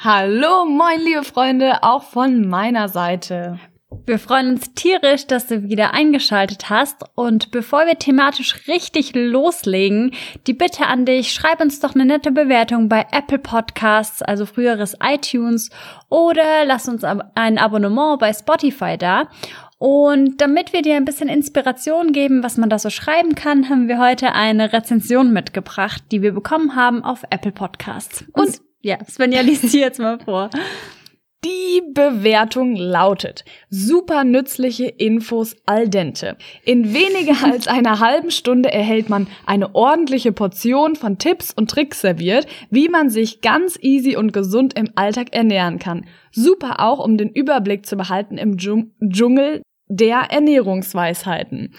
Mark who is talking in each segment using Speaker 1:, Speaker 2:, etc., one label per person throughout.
Speaker 1: Hallo, moin, liebe Freunde, auch von meiner Seite.
Speaker 2: Wir freuen uns tierisch, dass du wieder eingeschaltet hast. Und bevor wir thematisch richtig loslegen, die Bitte an dich, schreib uns doch eine nette Bewertung bei Apple Podcasts, also früheres iTunes, oder lass uns ein Abonnement bei Spotify da. Und damit wir dir ein bisschen Inspiration geben, was man da so schreiben kann, haben wir heute eine Rezension mitgebracht, die wir bekommen haben auf Apple Podcasts. Und, Und ja, Svenja liest sie jetzt mal vor.
Speaker 1: Die Bewertung lautet, super nützliche Infos al dente. In weniger als einer halben Stunde erhält man eine ordentliche Portion von Tipps und Tricks serviert, wie man sich ganz easy und gesund im Alltag ernähren kann. Super auch, um den Überblick zu behalten im Dschungel der Ernährungsweisheiten.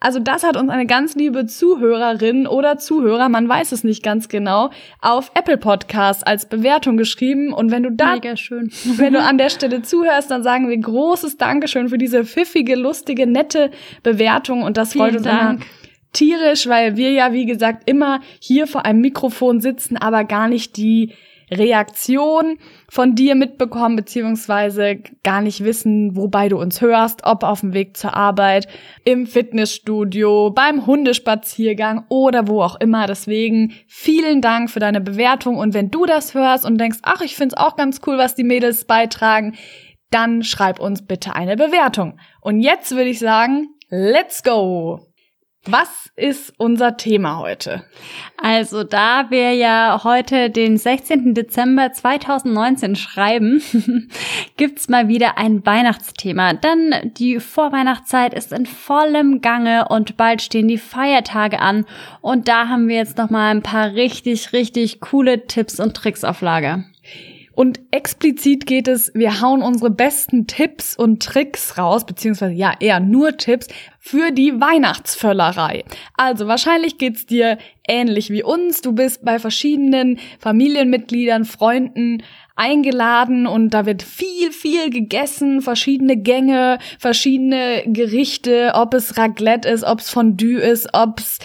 Speaker 1: Also das hat uns eine ganz liebe Zuhörerin oder Zuhörer, man weiß es nicht ganz genau, auf Apple Podcast als Bewertung geschrieben. Und wenn du da, wenn du an der Stelle zuhörst, dann sagen wir großes Dankeschön für diese pfiffige, lustige, nette Bewertung. Und das freut uns Dank. tierisch, weil wir ja, wie gesagt, immer hier vor einem Mikrofon sitzen, aber gar nicht die Reaktion von dir mitbekommen, beziehungsweise gar nicht wissen, wobei du uns hörst, ob auf dem Weg zur Arbeit, im Fitnessstudio, beim Hundespaziergang oder wo auch immer. Deswegen vielen Dank für deine Bewertung und wenn du das hörst und denkst, ach, ich find's auch ganz cool, was die Mädels beitragen, dann schreib uns bitte eine Bewertung. Und jetzt würde ich sagen, let's go! Was ist unser Thema heute?
Speaker 2: Also, da wir ja heute den 16. Dezember 2019 schreiben, gibt's mal wieder ein Weihnachtsthema. Denn die Vorweihnachtszeit ist in vollem Gange und bald stehen die Feiertage an. Und da haben wir jetzt noch mal ein paar richtig, richtig coole Tipps und Tricks auf Lager.
Speaker 1: Und explizit geht es, wir hauen unsere besten Tipps und Tricks raus, beziehungsweise ja eher nur Tipps für die Weihnachtsvöllerei. Also wahrscheinlich geht's dir ähnlich wie uns. Du bist bei verschiedenen Familienmitgliedern, Freunden eingeladen und da wird viel, viel gegessen, verschiedene Gänge, verschiedene Gerichte, ob es Raclette ist, ob es Fondue ist, ob es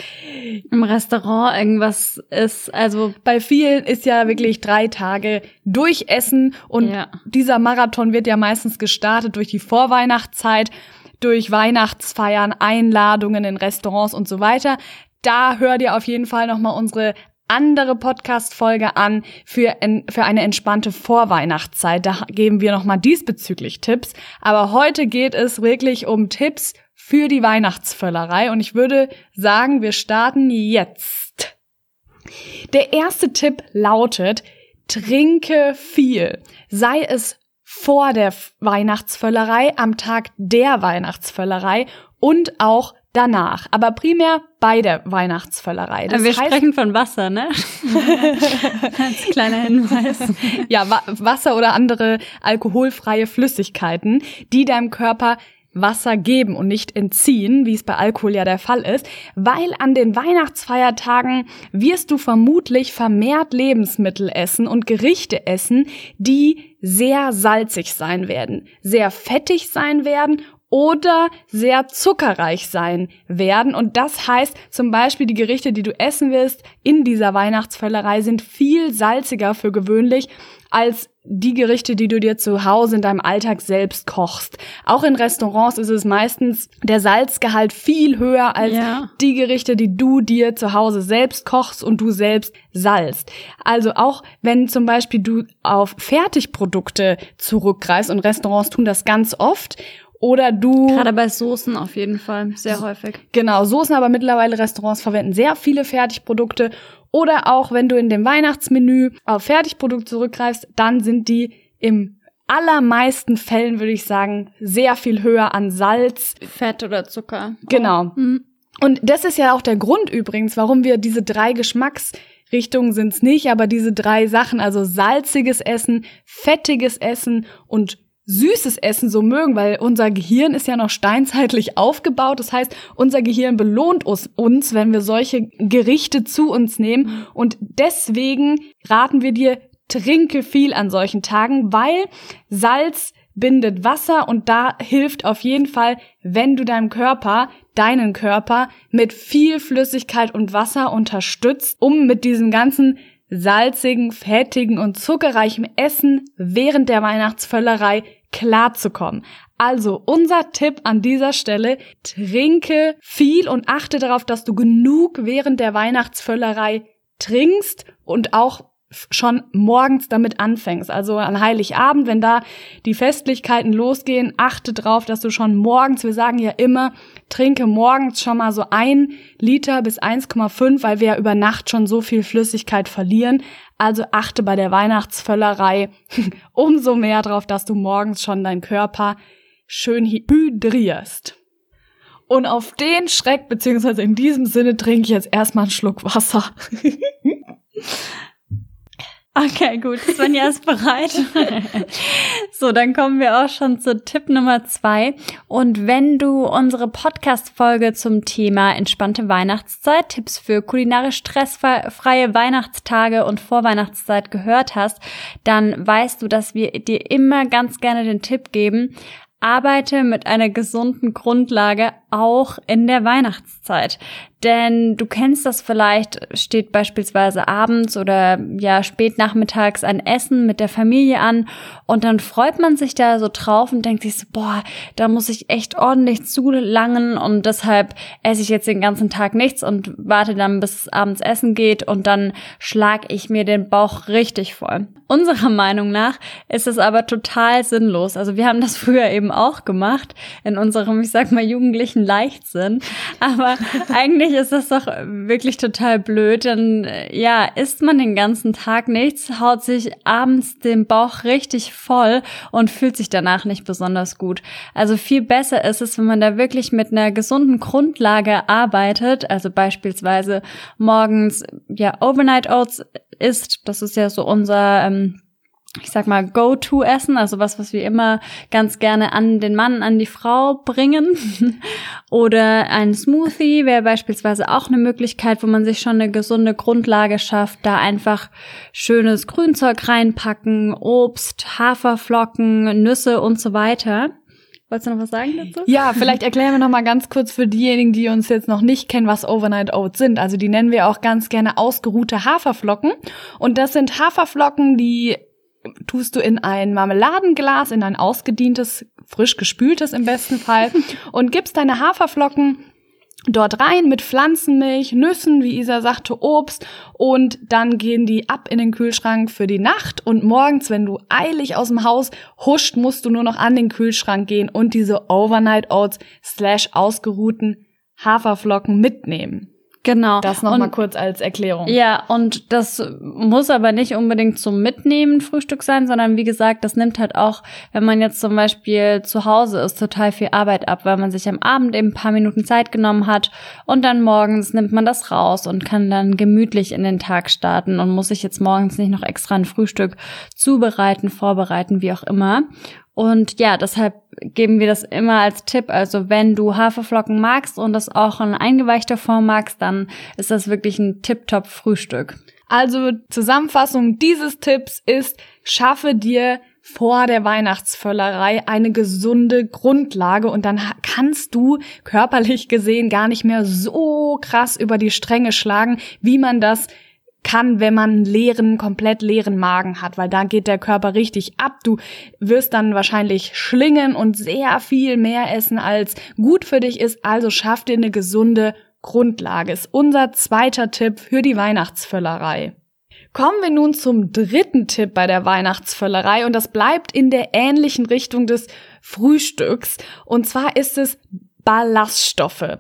Speaker 2: im Restaurant irgendwas ist. Also
Speaker 1: bei vielen ist ja wirklich drei Tage durchessen und ja. dieser Marathon wird ja meistens gestartet durch die Vorweihnachtszeit durch Weihnachtsfeiern, Einladungen in Restaurants und so weiter. Da hör dir auf jeden Fall nochmal unsere andere Podcast-Folge an für, für eine entspannte Vorweihnachtszeit. Da geben wir nochmal diesbezüglich Tipps. Aber heute geht es wirklich um Tipps für die Weihnachtsvöllerei. Und ich würde sagen, wir starten jetzt. Der erste Tipp lautet, trinke viel. Sei es vor der Weihnachtsvöllerei, am Tag der Weihnachtsvöllerei und auch danach, aber primär bei der Weihnachtsvöllerei.
Speaker 2: Das Wir heißt, sprechen von Wasser, ne? Als kleiner Hinweis.
Speaker 1: Ja, Wa Wasser oder andere alkoholfreie Flüssigkeiten, die deinem Körper Wasser geben und nicht entziehen, wie es bei Alkohol ja der Fall ist, weil an den Weihnachtsfeiertagen wirst du vermutlich vermehrt Lebensmittel essen und Gerichte essen, die sehr salzig sein werden, sehr fettig sein werden oder sehr zuckerreich sein werden. Und das heißt zum Beispiel, die Gerichte, die du essen wirst in dieser Weihnachtsvöllerei, sind viel salziger für gewöhnlich als die Gerichte, die du dir zu Hause in deinem Alltag selbst kochst. Auch in Restaurants ist es meistens der Salzgehalt viel höher als ja. die Gerichte, die du dir zu Hause selbst kochst und du selbst salzt. Also auch wenn zum Beispiel du auf Fertigprodukte zurückgreifst und Restaurants tun das ganz oft oder du.
Speaker 2: Gerade bei Soßen auf jeden Fall, sehr häufig.
Speaker 1: Genau, Soßen, aber mittlerweile Restaurants verwenden sehr viele Fertigprodukte. Oder auch wenn du in dem Weihnachtsmenü auf Fertigprodukte zurückgreifst, dann sind die im allermeisten Fällen, würde ich sagen, sehr viel höher an Salz.
Speaker 2: Fett oder Zucker.
Speaker 1: Genau. Oh. Mhm. Und das ist ja auch der Grund übrigens, warum wir diese drei Geschmacksrichtungen sind's nicht, aber diese drei Sachen, also salziges Essen, fettiges Essen und süßes Essen so mögen, weil unser Gehirn ist ja noch steinzeitlich aufgebaut. Das heißt, unser Gehirn belohnt uns, wenn wir solche Gerichte zu uns nehmen. Und deswegen raten wir dir, trinke viel an solchen Tagen, weil Salz bindet Wasser und da hilft auf jeden Fall, wenn du deinem Körper, deinen Körper mit viel Flüssigkeit und Wasser unterstützt, um mit diesem ganzen salzigen, fettigen und zuckerreichen Essen während der Weihnachtsvöllerei klarzukommen. Also unser Tipp an dieser Stelle, trinke viel und achte darauf, dass du genug während der Weihnachtsvöllerei trinkst und auch schon morgens damit anfängst. Also an Heiligabend, wenn da die Festlichkeiten losgehen, achte drauf, dass du schon morgens, wir sagen ja immer, trinke morgens schon mal so ein Liter bis 1,5, weil wir ja über Nacht schon so viel Flüssigkeit verlieren. Also achte bei der Weihnachtsvöllerei umso mehr drauf, dass du morgens schon deinen Körper schön hydrierst. Und auf den Schreck, beziehungsweise in diesem Sinne, trinke ich jetzt erstmal einen Schluck Wasser.
Speaker 2: Okay, gut. Svenja ist bereit. so, dann kommen wir auch schon zu Tipp Nummer zwei. Und wenn du unsere Podcast-Folge zum Thema entspannte Weihnachtszeit, Tipps für kulinarisch stressfreie Weihnachtstage und Vorweihnachtszeit gehört hast, dann weißt du, dass wir dir immer ganz gerne den Tipp geben, arbeite mit einer gesunden Grundlage auch in der Weihnachtszeit. Denn du kennst das vielleicht, steht beispielsweise abends oder ja spät nachmittags ein Essen mit der Familie an und dann freut man sich da so drauf und denkt sich so, boah, da muss ich echt ordentlich zulangen und deshalb esse ich jetzt den ganzen Tag nichts und warte dann, bis abends essen geht und dann schlag ich mir den Bauch richtig voll. Unserer Meinung nach ist es aber total sinnlos. Also wir haben das früher eben auch gemacht in unserem, ich sag mal, jugendlichen Leichtsinn. Aber eigentlich ist das doch wirklich total blöd. Dann, ja, isst man den ganzen Tag nichts, haut sich abends den Bauch richtig voll und fühlt sich danach nicht besonders gut. Also viel besser ist es, wenn man da wirklich mit einer gesunden Grundlage arbeitet. Also beispielsweise morgens, ja, Overnight Oats isst. Das ist ja so unser, ähm, ich sag mal, Go-To-Essen, also was, was wir immer ganz gerne an den Mann, an die Frau bringen. Oder ein Smoothie wäre beispielsweise auch eine Möglichkeit, wo man sich schon eine gesunde Grundlage schafft, da einfach schönes Grünzeug reinpacken, Obst, Haferflocken, Nüsse und so weiter. Wolltest du noch was sagen dazu?
Speaker 1: Ja, vielleicht erklären wir noch mal ganz kurz für diejenigen, die uns jetzt noch nicht kennen, was Overnight Oats sind. Also die nennen wir auch ganz gerne ausgeruhte Haferflocken. Und das sind Haferflocken, die tust du in ein Marmeladenglas, in ein ausgedientes, frisch gespültes im besten Fall und gibst deine Haferflocken dort rein mit Pflanzenmilch, Nüssen, wie Isa sagte, Obst und dann gehen die ab in den Kühlschrank für die Nacht und morgens, wenn du eilig aus dem Haus huscht, musst du nur noch an den Kühlschrank gehen und diese Overnight Oats slash ausgeruhten Haferflocken mitnehmen.
Speaker 2: Genau.
Speaker 1: Das nochmal kurz als Erklärung.
Speaker 2: Ja, und das muss aber nicht unbedingt zum Mitnehmen Frühstück sein, sondern wie gesagt, das nimmt halt auch, wenn man jetzt zum Beispiel zu Hause ist, total viel Arbeit ab, weil man sich am Abend eben ein paar Minuten Zeit genommen hat und dann morgens nimmt man das raus und kann dann gemütlich in den Tag starten und muss sich jetzt morgens nicht noch extra ein Frühstück zubereiten, vorbereiten, wie auch immer. Und ja, deshalb geben wir das immer als Tipp. Also wenn du Haferflocken magst und das auch in eingeweichter Form magst, dann ist das wirklich ein Tip-Top Frühstück.
Speaker 1: Also Zusammenfassung dieses Tipps ist, schaffe dir vor der Weihnachtsvöllerei eine gesunde Grundlage und dann kannst du körperlich gesehen gar nicht mehr so krass über die Stränge schlagen, wie man das kann, wenn man einen leeren, komplett leeren Magen hat, weil da geht der Körper richtig ab. Du wirst dann wahrscheinlich schlingen und sehr viel mehr essen, als gut für dich ist. Also schaff dir eine gesunde Grundlage. Ist unser zweiter Tipp für die Weihnachtsvöllerei. Kommen wir nun zum dritten Tipp bei der Weihnachtsvöllerei und das bleibt in der ähnlichen Richtung des Frühstücks. Und zwar ist es Ballaststoffe.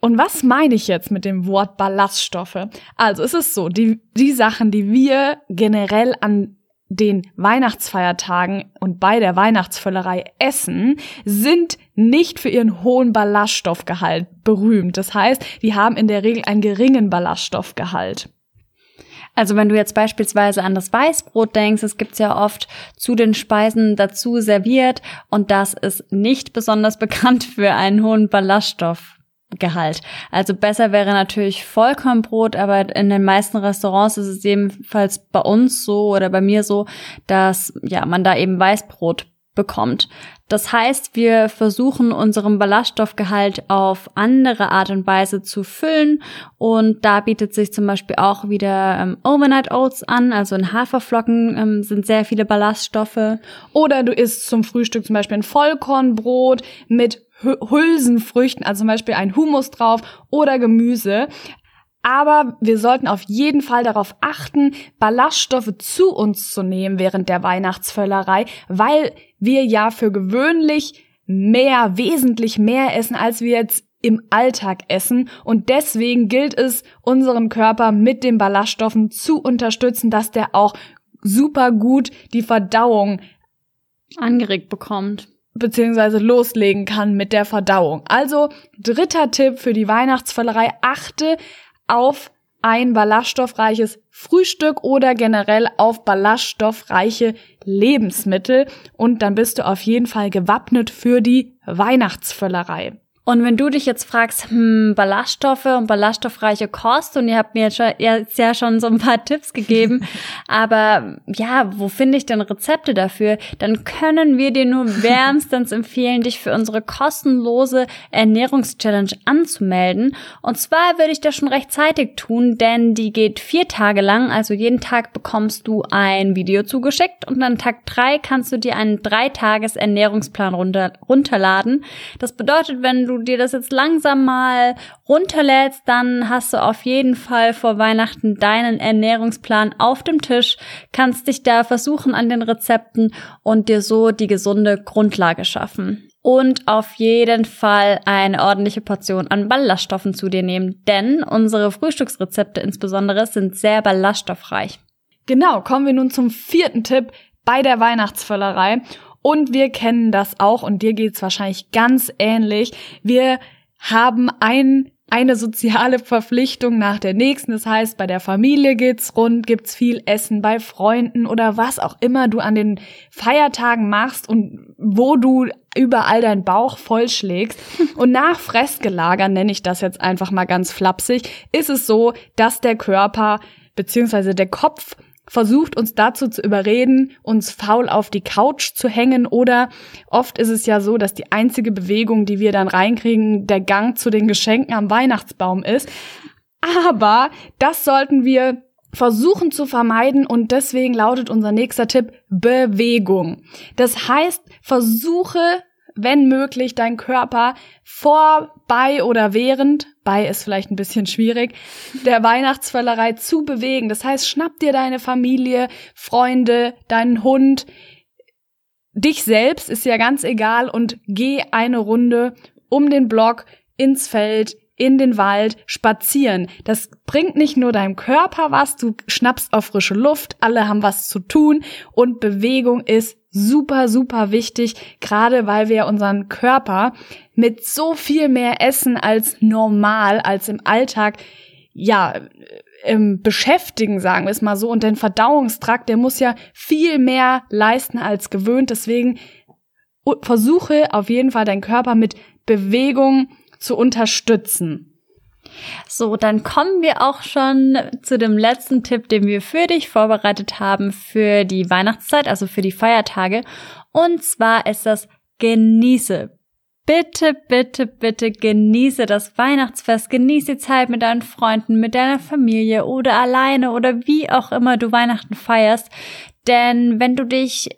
Speaker 1: Und was meine ich jetzt mit dem Wort Ballaststoffe? Also es ist so, die, die Sachen, die wir generell an den Weihnachtsfeiertagen und bei der Weihnachtsvöllerei essen, sind nicht für ihren hohen Ballaststoffgehalt berühmt. Das heißt, die haben in der Regel einen geringen Ballaststoffgehalt.
Speaker 2: Also wenn du jetzt beispielsweise an das Weißbrot denkst, es gibt's ja oft zu den Speisen dazu serviert und das ist nicht besonders bekannt für einen hohen Ballaststoffgehalt. Also besser wäre natürlich Vollkornbrot, aber in den meisten Restaurants ist es ebenfalls bei uns so oder bei mir so, dass ja man da eben Weißbrot bekommt. Das heißt, wir versuchen unseren Ballaststoffgehalt auf andere Art und Weise zu füllen und da bietet sich zum Beispiel auch wieder ähm, Overnight Oats an, also in Haferflocken ähm, sind sehr viele Ballaststoffe.
Speaker 1: Oder du isst zum Frühstück zum Beispiel ein Vollkornbrot mit Hülsenfrüchten, also zum Beispiel ein Hummus drauf oder Gemüse. Aber wir sollten auf jeden Fall darauf achten, Ballaststoffe zu uns zu nehmen während der Weihnachtsvöllerei, weil wir ja für gewöhnlich mehr, wesentlich mehr essen, als wir jetzt im Alltag essen. Und deswegen gilt es, unseren Körper mit den Ballaststoffen zu unterstützen, dass der auch super gut die Verdauung
Speaker 2: angeregt bekommt
Speaker 1: beziehungsweise loslegen kann mit der Verdauung. Also dritter Tipp für die Weihnachtsvöllerei, achte auf ein ballaststoffreiches Frühstück oder generell auf ballaststoffreiche Lebensmittel und dann bist du auf jeden Fall gewappnet für die Weihnachtsvöllerei.
Speaker 2: Und wenn du dich jetzt fragst, hm, Ballaststoffe und ballaststoffreiche Kost, und ihr habt mir jetzt, schon, jetzt ja schon so ein paar Tipps gegeben, aber ja, wo finde ich denn Rezepte dafür? Dann können wir dir nur wärmstens empfehlen, dich für unsere kostenlose Ernährungschallenge anzumelden. Und zwar würde ich das schon rechtzeitig tun, denn die geht vier Tage lang, also jeden Tag bekommst du ein Video zugeschickt und an Tag drei kannst du dir einen Dreitages Ernährungsplan runter, runterladen. Das bedeutet, wenn du dir das jetzt langsam mal runterlädst, dann hast du auf jeden Fall vor Weihnachten deinen Ernährungsplan auf dem Tisch, kannst dich da versuchen an den Rezepten und dir so die gesunde Grundlage schaffen. Und auf jeden Fall eine ordentliche Portion an Ballaststoffen zu dir nehmen, denn unsere Frühstücksrezepte insbesondere sind sehr ballaststoffreich.
Speaker 1: Genau, kommen wir nun zum vierten Tipp bei der Weihnachtsvöllerei. Und wir kennen das auch und dir geht's wahrscheinlich ganz ähnlich. Wir haben ein eine soziale Verpflichtung nach der nächsten. Das heißt, bei der Familie geht's rund, gibt's viel Essen, bei Freunden oder was auch immer du an den Feiertagen machst und wo du überall deinen Bauch vollschlägst. Und nach Fressgelager, nenne ich das jetzt einfach mal ganz flapsig, ist es so, dass der Körper beziehungsweise der Kopf versucht uns dazu zu überreden, uns faul auf die Couch zu hängen oder oft ist es ja so, dass die einzige Bewegung, die wir dann reinkriegen, der Gang zu den Geschenken am Weihnachtsbaum ist. Aber das sollten wir versuchen zu vermeiden und deswegen lautet unser nächster Tipp Bewegung. Das heißt, versuche wenn möglich, dein Körper vor, bei oder während, bei ist vielleicht ein bisschen schwierig, der Weihnachtsvöllerei zu bewegen. Das heißt, schnapp dir deine Familie, Freunde, deinen Hund, dich selbst ist ja ganz egal und geh eine Runde um den Block ins Feld, in den Wald spazieren. Das bringt nicht nur deinem Körper was, du schnappst auf frische Luft, alle haben was zu tun und Bewegung ist super, super wichtig, gerade weil wir unseren Körper mit so viel mehr Essen als normal, als im Alltag, ja, ähm, beschäftigen, sagen wir es mal so. Und den Verdauungstrakt, der muss ja viel mehr leisten als gewöhnt. Deswegen versuche auf jeden Fall deinen Körper mit Bewegung zu unterstützen.
Speaker 2: So, dann kommen wir auch schon zu dem letzten Tipp, den wir für dich vorbereitet haben für die Weihnachtszeit, also für die Feiertage. Und zwar ist das Genieße. Bitte, bitte, bitte genieße das Weihnachtsfest, genieße die Zeit mit deinen Freunden, mit deiner Familie oder alleine oder wie auch immer du Weihnachten feierst. Denn wenn du dich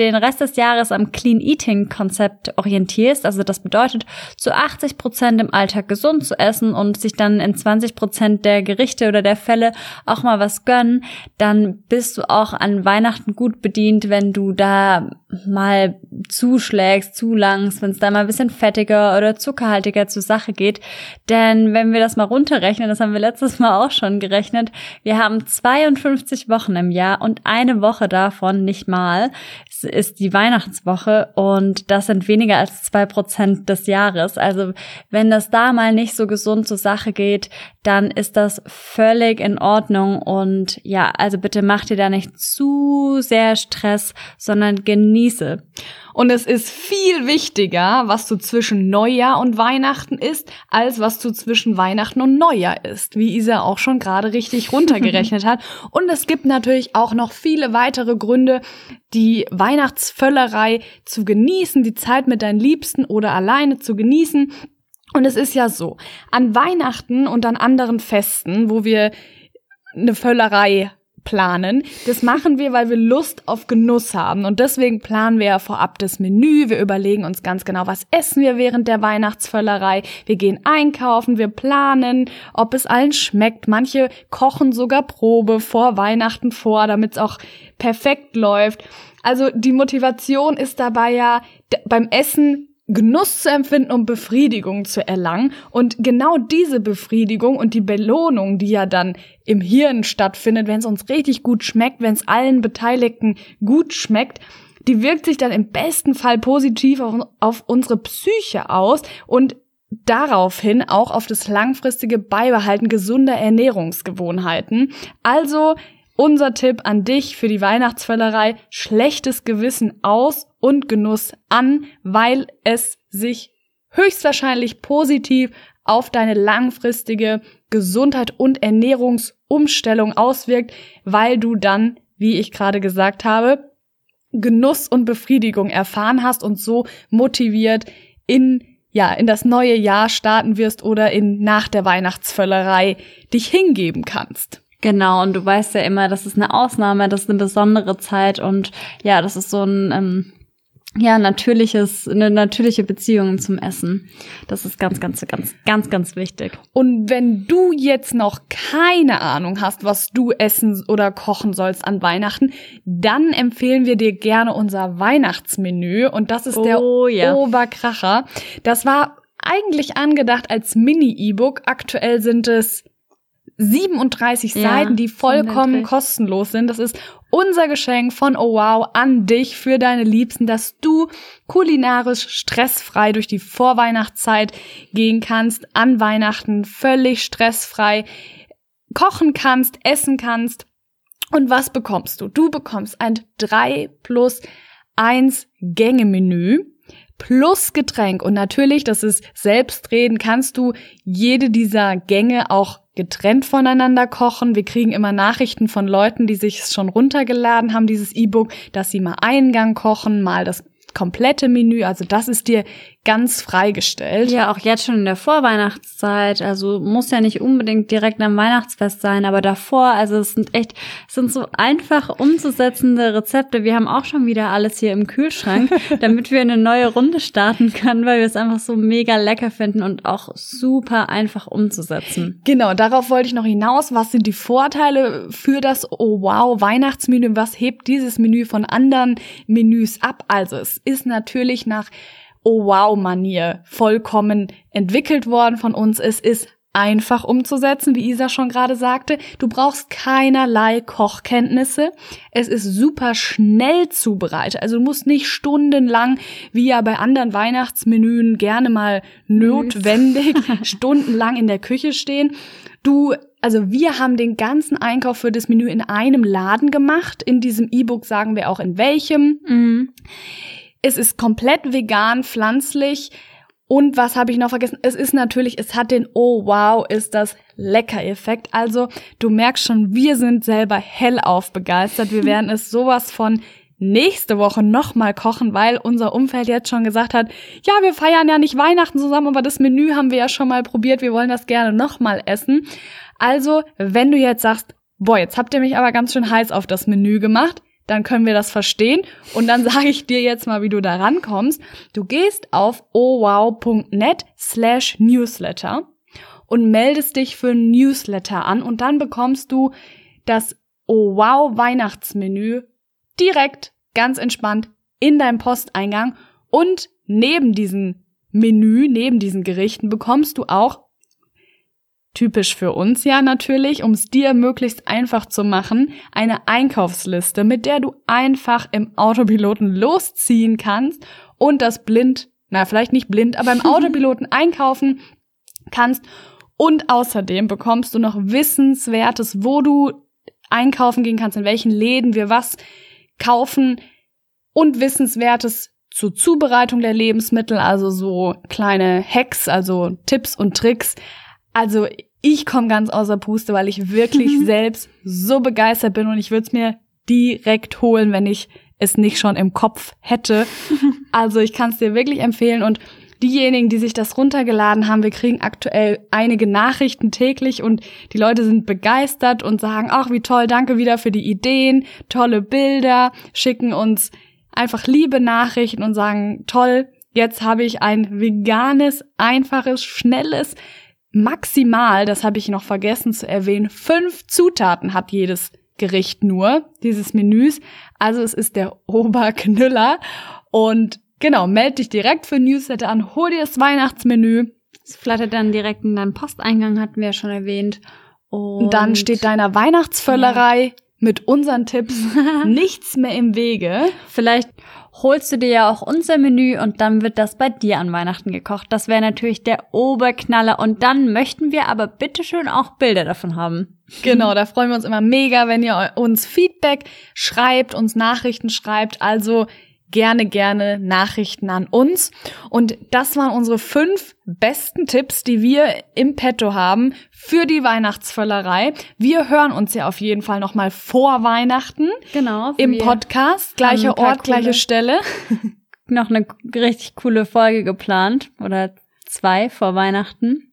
Speaker 2: den Rest des Jahres am Clean Eating Konzept orientierst, also das bedeutet, zu 80 Prozent im Alltag gesund zu essen und sich dann in 20 Prozent der Gerichte oder der Fälle auch mal was gönnen, dann bist du auch an Weihnachten gut bedient, wenn du da mal zuschlägst, zu langs, wenn es da mal ein bisschen fettiger oder zuckerhaltiger zur Sache geht. Denn wenn wir das mal runterrechnen, das haben wir letztes Mal auch schon gerechnet, wir haben 52 Wochen im Jahr und eine Woche davon nicht mal ist die Weihnachtswoche und das sind weniger als zwei Prozent des Jahres. Also wenn das da mal nicht so gesund zur Sache geht, dann ist das völlig in Ordnung und ja, also bitte mach dir da nicht zu sehr Stress, sondern genieße.
Speaker 1: Und es ist viel wichtiger, was du zwischen Neujahr und Weihnachten isst, als was du zwischen Weihnachten und Neujahr isst, wie Isa auch schon gerade richtig runtergerechnet hat. Und es gibt natürlich auch noch viele weitere Gründe, die Weihnachtsvöllerei zu genießen, die Zeit mit deinen Liebsten oder alleine zu genießen. Und es ist ja so, an Weihnachten und an anderen Festen, wo wir eine Völlerei planen. Das machen wir, weil wir Lust auf Genuss haben. Und deswegen planen wir ja vorab das Menü. Wir überlegen uns ganz genau, was essen wir während der Weihnachtsvöllerei. Wir gehen einkaufen, wir planen, ob es allen schmeckt. Manche kochen sogar Probe vor Weihnachten vor, damit es auch perfekt läuft. Also die Motivation ist dabei ja beim Essen Genuss zu empfinden und Befriedigung zu erlangen. Und genau diese Befriedigung und die Belohnung, die ja dann im Hirn stattfindet, wenn es uns richtig gut schmeckt, wenn es allen Beteiligten gut schmeckt, die wirkt sich dann im besten Fall positiv auf, auf unsere Psyche aus und daraufhin auch auf das langfristige Beibehalten gesunder Ernährungsgewohnheiten. Also unser Tipp an dich für die Weihnachtsvöllerei, schlechtes Gewissen aus und Genuss an, weil es sich höchstwahrscheinlich positiv auf deine langfristige Gesundheit und Ernährungsumstellung auswirkt, weil du dann, wie ich gerade gesagt habe, Genuss und Befriedigung erfahren hast und so motiviert in ja, in das neue Jahr starten wirst oder in nach der Weihnachtsvöllerei dich hingeben kannst.
Speaker 2: Genau, und du weißt ja immer, das ist eine Ausnahme, das ist eine besondere Zeit und ja, das ist so ein ähm, ja natürliches, eine natürliche Beziehung zum Essen. Das ist ganz, ganz, ganz, ganz, ganz wichtig.
Speaker 1: Und wenn du jetzt noch keine Ahnung hast, was du essen oder kochen sollst an Weihnachten, dann empfehlen wir dir gerne unser Weihnachtsmenü und das ist oh, der ja. Oberkracher. Das war eigentlich angedacht als Mini-E-Book. Aktuell sind es 37 ja, Seiten, die vollkommen kostenlos sind. Das ist unser Geschenk von Oh Wow an dich für deine Liebsten, dass du kulinarisch stressfrei durch die Vorweihnachtszeit gehen kannst, an Weihnachten völlig stressfrei kochen kannst, essen kannst. Und was bekommst du? Du bekommst ein 3 plus 1 Gänge-Menü plus Getränk. Und natürlich, das ist Selbstreden, kannst du jede dieser Gänge auch getrennt voneinander kochen. Wir kriegen immer Nachrichten von Leuten, die sich schon runtergeladen haben, dieses E-Book, dass sie mal einen Gang kochen, mal das komplette Menü. Also das ist dir ganz freigestellt.
Speaker 2: Ja, auch jetzt schon in der Vorweihnachtszeit. Also muss ja nicht unbedingt direkt am Weihnachtsfest sein, aber davor. Also es sind echt, es sind so einfach umzusetzende Rezepte. Wir haben auch schon wieder alles hier im Kühlschrank, damit wir eine neue Runde starten können, weil wir es einfach so mega lecker finden und auch super einfach umzusetzen.
Speaker 1: Genau, darauf wollte ich noch hinaus. Was sind die Vorteile für das Oh Wow Weihnachtsmenü? Was hebt dieses Menü von anderen Menüs ab? Also es ist natürlich nach Oh wow Manier vollkommen entwickelt worden von uns. Es ist einfach umzusetzen, wie Isa schon gerade sagte. Du brauchst keinerlei Kochkenntnisse. Es ist super schnell zubereitet. Also du musst nicht stundenlang, wie ja bei anderen Weihnachtsmenüen gerne mal notwendig, stundenlang in der Küche stehen. Du also wir haben den ganzen Einkauf für das Menü in einem Laden gemacht. In diesem E-Book sagen wir auch in welchem. Mhm. Es ist komplett vegan, pflanzlich. Und was habe ich noch vergessen? Es ist natürlich, es hat den Oh wow, ist das lecker Effekt. Also du merkst schon, wir sind selber hellauf begeistert. Wir werden es sowas von nächste Woche nochmal kochen, weil unser Umfeld jetzt schon gesagt hat, ja, wir feiern ja nicht Weihnachten zusammen, aber das Menü haben wir ja schon mal probiert. Wir wollen das gerne nochmal essen. Also, wenn du jetzt sagst, boah, jetzt habt ihr mich aber ganz schön heiß auf das Menü gemacht, dann können wir das verstehen. Und dann sage ich dir jetzt mal, wie du da rankommst. Du gehst auf owow.net slash newsletter und meldest dich für ein Newsletter an und dann bekommst du das Oh Wow Weihnachtsmenü direkt ganz entspannt in deinem Posteingang und neben diesem Menü, neben diesen Gerichten bekommst du auch typisch für uns ja natürlich, um es dir möglichst einfach zu machen, eine Einkaufsliste, mit der du einfach im Autopiloten losziehen kannst und das blind, na vielleicht nicht blind, aber im Autopiloten einkaufen kannst. Und außerdem bekommst du noch Wissenswertes, wo du einkaufen gehen kannst, in welchen Läden wir was kaufen und Wissenswertes zur Zubereitung der Lebensmittel, also so kleine Hacks, also Tipps und Tricks. Also ich komme ganz außer Puste, weil ich wirklich selbst so begeistert bin und ich würde es mir direkt holen, wenn ich es nicht schon im Kopf hätte. Also ich kann es dir wirklich empfehlen und diejenigen, die sich das runtergeladen haben, wir kriegen aktuell einige Nachrichten täglich und die Leute sind begeistert und sagen, ach wie toll, danke wieder für die Ideen, tolle Bilder, schicken uns einfach liebe Nachrichten und sagen, toll, jetzt habe ich ein veganes, einfaches, schnelles, maximal, das habe ich noch vergessen zu erwähnen, fünf Zutaten hat jedes Gericht nur, dieses Menüs. Also es ist der Oberknüller. Und genau, melde dich direkt für Newsletter an, hol dir das Weihnachtsmenü.
Speaker 2: Es flattert dann direkt in deinen Posteingang, hatten wir ja schon erwähnt.
Speaker 1: Und dann steht deiner Weihnachtsvöllerei ja. mit unseren Tipps nichts mehr im Wege.
Speaker 2: Vielleicht holst du dir ja auch unser Menü und dann wird das bei dir an Weihnachten gekocht. Das wäre natürlich der Oberknaller und dann möchten wir aber bitteschön auch Bilder davon haben.
Speaker 1: Genau, da freuen wir uns immer mega, wenn ihr uns Feedback schreibt, uns Nachrichten schreibt. Also gerne, gerne Nachrichten an uns. Und das waren unsere fünf besten Tipps, die wir im Petto haben für die Weihnachtsvöllerei. Wir hören uns ja auf jeden Fall nochmal vor Weihnachten.
Speaker 2: Genau.
Speaker 1: Im Podcast. Gleicher Ort, gleiche Stelle.
Speaker 2: noch eine richtig coole Folge geplant. Oder zwei vor Weihnachten.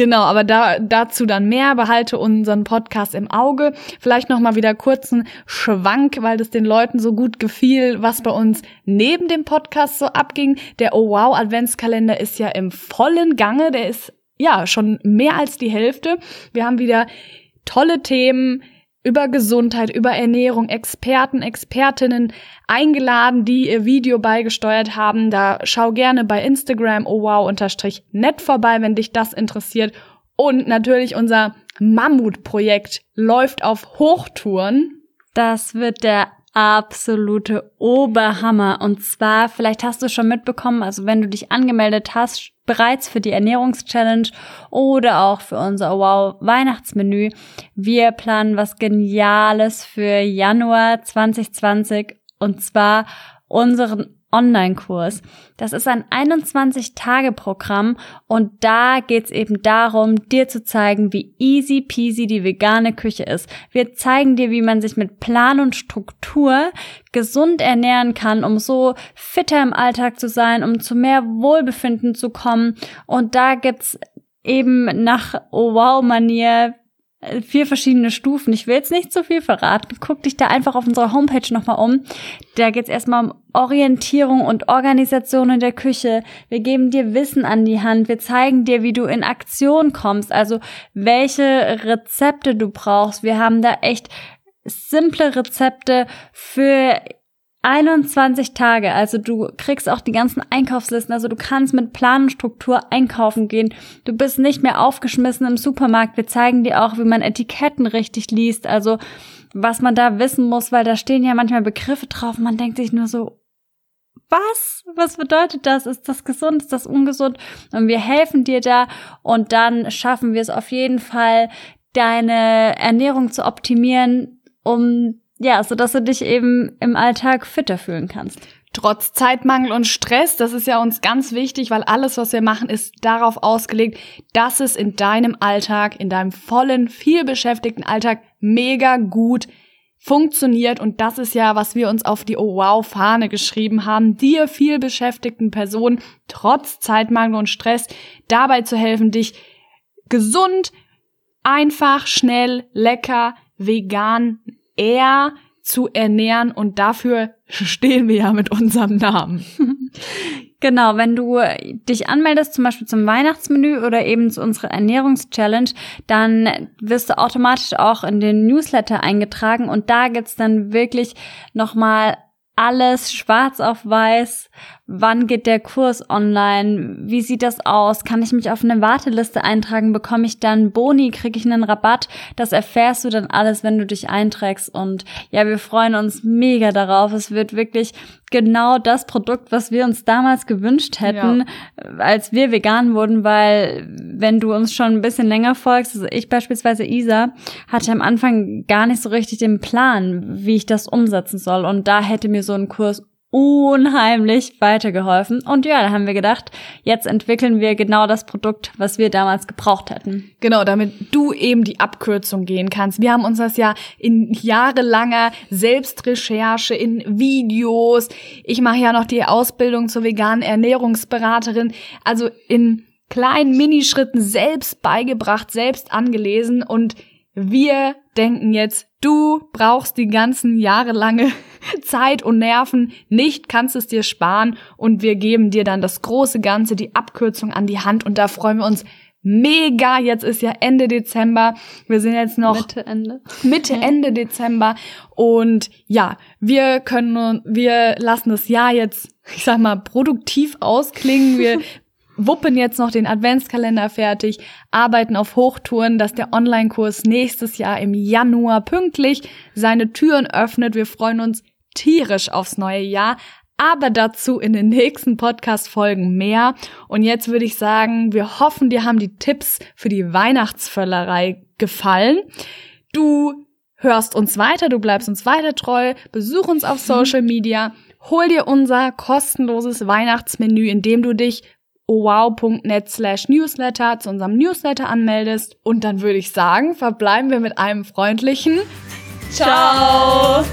Speaker 1: Genau, aber da, dazu dann mehr. Behalte unseren Podcast im Auge. Vielleicht noch mal wieder kurzen Schwank, weil das den Leuten so gut gefiel, was bei uns neben dem Podcast so abging. Der Oh Wow Adventskalender ist ja im vollen Gange. Der ist ja schon mehr als die Hälfte. Wir haben wieder tolle Themen über Gesundheit, über Ernährung, Experten, Expertinnen eingeladen, die ihr Video beigesteuert haben. Da schau gerne bei Instagram oh wow unterstrich net vorbei, wenn dich das interessiert. Und natürlich unser Mammutprojekt läuft auf Hochtouren.
Speaker 2: Das wird der absolute Oberhammer. Und zwar, vielleicht hast du schon mitbekommen, also wenn du dich angemeldet hast, bereits für die Ernährungschallenge oder auch für unser Wow Weihnachtsmenü. Wir planen was Geniales für Januar 2020 und zwar unseren Online-Kurs. Das ist ein 21-Tage-Programm und da geht's eben darum, dir zu zeigen, wie easy peasy die vegane Küche ist. Wir zeigen dir, wie man sich mit Plan und Struktur gesund ernähren kann, um so fitter im Alltag zu sein, um zu mehr Wohlbefinden zu kommen. Und da gibt's eben nach Oh wow Manier vier verschiedene Stufen. Ich will jetzt nicht zu viel verraten. Guck dich da einfach auf unserer Homepage nochmal um. Da geht's erstmal um Orientierung und Organisation in der Küche. Wir geben dir Wissen an die Hand. Wir zeigen dir, wie du in Aktion kommst. Also welche Rezepte du brauchst. Wir haben da echt simple Rezepte für 21 Tage, also du kriegst auch die ganzen Einkaufslisten, also du kannst mit Planstruktur einkaufen gehen. Du bist nicht mehr aufgeschmissen im Supermarkt. Wir zeigen dir auch, wie man Etiketten richtig liest, also was man da wissen muss, weil da stehen ja manchmal Begriffe drauf man denkt sich nur so, was? Was bedeutet das? Ist das gesund? Ist das ungesund? Und wir helfen dir da und dann schaffen wir es auf jeden Fall, deine Ernährung zu optimieren, um ja, so dass du dich eben im Alltag fitter fühlen kannst.
Speaker 1: Trotz Zeitmangel und Stress, das ist ja uns ganz wichtig, weil alles, was wir machen, ist darauf ausgelegt, dass es in deinem Alltag, in deinem vollen, viel beschäftigten Alltag mega gut funktioniert. Und das ist ja, was wir uns auf die Oh Wow Fahne geschrieben haben, dir viel beschäftigten Personen trotz Zeitmangel und Stress dabei zu helfen, dich gesund, einfach, schnell, lecker, vegan eher zu ernähren und dafür stehen wir ja mit unserem Namen.
Speaker 2: Genau, wenn du dich anmeldest, zum Beispiel zum Weihnachtsmenü oder eben zu unserer Ernährungschallenge, dann wirst du automatisch auch in den Newsletter eingetragen und da gibt's dann wirklich nochmal alles schwarz auf weiß. Wann geht der Kurs online? Wie sieht das aus? Kann ich mich auf eine Warteliste eintragen? Bekomme ich dann Boni? Kriege ich einen Rabatt? Das erfährst du dann alles, wenn du dich einträgst. Und ja, wir freuen uns mega darauf. Es wird wirklich genau das Produkt, was wir uns damals gewünscht hätten, ja. als wir vegan wurden, weil wenn du uns schon ein bisschen länger folgst, also ich beispielsweise Isa, hatte am Anfang gar nicht so richtig den Plan, wie ich das umsetzen soll. Und da hätte mir so ein Kurs unheimlich weitergeholfen. Und ja, da haben wir gedacht, jetzt entwickeln wir genau das Produkt, was wir damals gebraucht hätten.
Speaker 1: Genau, damit du eben die Abkürzung gehen kannst. Wir haben uns das ja in jahrelanger Selbstrecherche, in Videos, ich mache ja noch die Ausbildung zur veganen Ernährungsberaterin, also in kleinen Minischritten selbst beigebracht, selbst angelesen und wir denken jetzt, du brauchst die ganzen jahrelange Zeit und Nerven nicht, kannst es dir sparen und wir geben dir dann das große Ganze, die Abkürzung an die Hand und da freuen wir uns mega. Jetzt ist ja Ende Dezember. Wir sind jetzt noch
Speaker 2: Mitte Ende.
Speaker 1: Mitte Ende Dezember und ja, wir können wir lassen das Jahr jetzt, ich sag mal, produktiv ausklingen. Wir wuppen jetzt noch den Adventskalender fertig, arbeiten auf Hochtouren, dass der Online-Kurs nächstes Jahr im Januar pünktlich seine Türen öffnet. Wir freuen uns tierisch aufs neue Jahr, aber dazu in den nächsten Podcast-Folgen mehr. Und jetzt würde ich sagen, wir hoffen, dir haben die Tipps für die Weihnachtsvöllerei gefallen. Du hörst uns weiter, du bleibst uns weiter treu, besuch uns auf Social Media, hol dir unser kostenloses Weihnachtsmenü, in dem du dich wow.net slash newsletter zu unserem Newsletter anmeldest. Und dann würde ich sagen, verbleiben wir mit einem freundlichen
Speaker 2: Ciao!